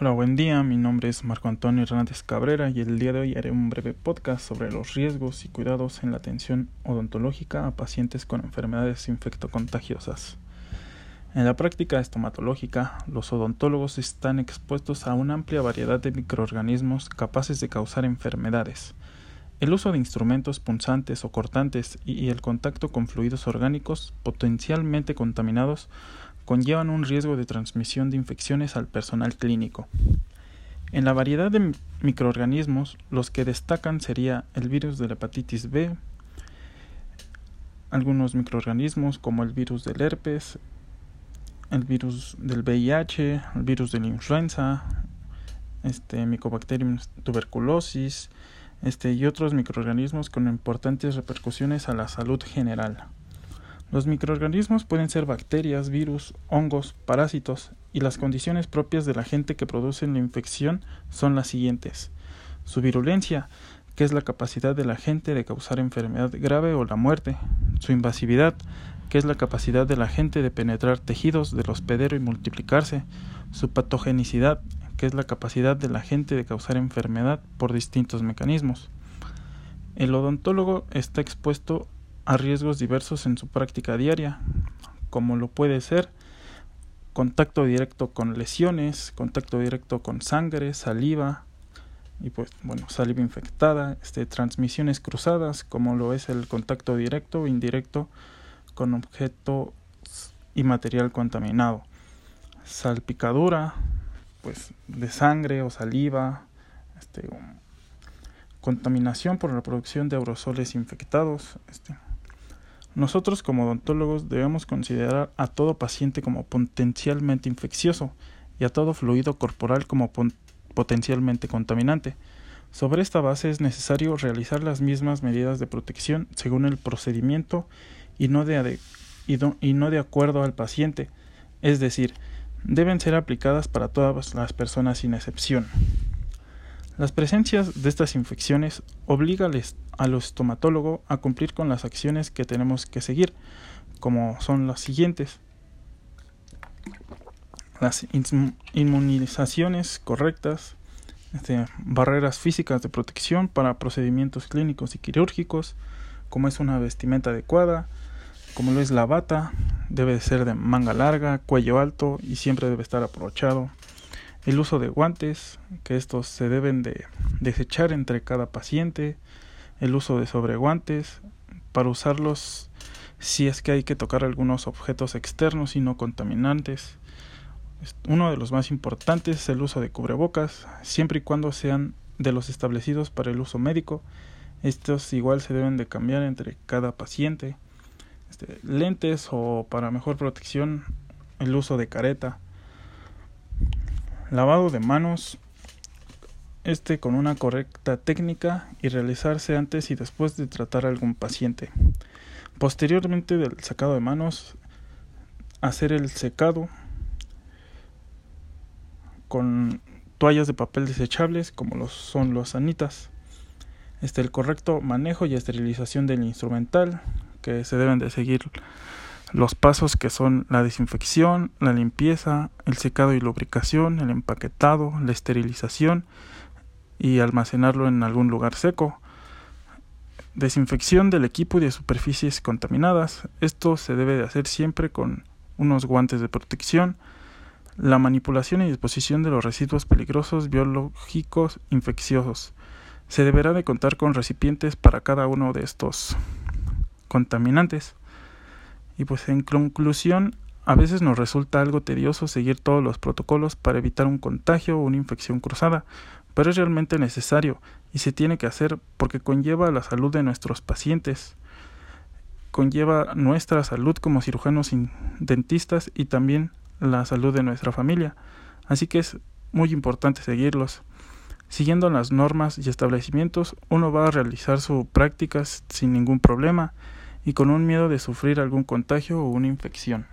Hola, buen día. Mi nombre es Marco Antonio Hernández Cabrera y el día de hoy haré un breve podcast sobre los riesgos y cuidados en la atención odontológica a pacientes con enfermedades infectocontagiosas. En la práctica estomatológica, los odontólogos están expuestos a una amplia variedad de microorganismos capaces de causar enfermedades. El uso de instrumentos punzantes o cortantes y el contacto con fluidos orgánicos potencialmente contaminados conllevan un riesgo de transmisión de infecciones al personal clínico. En la variedad de microorganismos, los que destacan sería el virus de la hepatitis B, algunos microorganismos como el virus del herpes, el virus del VIH, el virus de la influenza, este Mycobacterium tuberculosis, este y otros microorganismos con importantes repercusiones a la salud general. Los microorganismos pueden ser bacterias, virus, hongos, parásitos, y las condiciones propias del agente que producen la infección son las siguientes. Su virulencia, que es la capacidad del agente de causar enfermedad grave o la muerte. Su invasividad, que es la capacidad del agente de penetrar tejidos del hospedero y multiplicarse. Su patogenicidad, que es la capacidad del agente de causar enfermedad por distintos mecanismos. El odontólogo está expuesto a riesgos diversos en su práctica diaria, como lo puede ser contacto directo con lesiones, contacto directo con sangre, saliva y pues bueno, saliva infectada, este transmisiones cruzadas, como lo es el contacto directo o indirecto con objeto y material contaminado. Salpicadura, pues de sangre o saliva, este, contaminación por la producción de aerosoles infectados, este, nosotros como odontólogos debemos considerar a todo paciente como potencialmente infeccioso y a todo fluido corporal como potencialmente contaminante. Sobre esta base es necesario realizar las mismas medidas de protección según el procedimiento y no de, acuerdo al paciente, es decir, deben ser aplicadas para todas las personas sin excepción. Las presencias de estas infecciones obligan al estomatólogo a cumplir con las acciones que tenemos que seguir, como son las siguientes. Las inmunizaciones correctas, este, barreras físicas de protección para procedimientos clínicos y quirúrgicos, como es una vestimenta adecuada, como lo es la bata, debe ser de manga larga, cuello alto y siempre debe estar aprovechado el uso de guantes, que estos se deben de desechar entre cada paciente, el uso de sobreguantes, para usarlos si es que hay que tocar algunos objetos externos y no contaminantes. Uno de los más importantes es el uso de cubrebocas, siempre y cuando sean de los establecidos para el uso médico. Estos igual se deben de cambiar entre cada paciente. Este, lentes o para mejor protección el uso de careta lavado de manos este con una correcta técnica y realizarse antes y después de tratar a algún paciente. Posteriormente del sacado de manos, hacer el secado con toallas de papel desechables como los son los sanitas. Este el correcto manejo y esterilización del instrumental que se deben de seguir los pasos que son la desinfección, la limpieza, el secado y lubricación, el empaquetado, la esterilización y almacenarlo en algún lugar seco. Desinfección del equipo y de superficies contaminadas. Esto se debe de hacer siempre con unos guantes de protección. La manipulación y disposición de los residuos peligrosos biológicos infecciosos. Se deberá de contar con recipientes para cada uno de estos contaminantes. Y pues en conclusión, a veces nos resulta algo tedioso seguir todos los protocolos para evitar un contagio o una infección cruzada, pero es realmente necesario y se tiene que hacer porque conlleva la salud de nuestros pacientes, conlleva nuestra salud como cirujanos y dentistas y también la salud de nuestra familia. Así que es muy importante seguirlos. Siguiendo las normas y establecimientos, uno va a realizar sus prácticas sin ningún problema y con un miedo de sufrir algún contagio o una infección.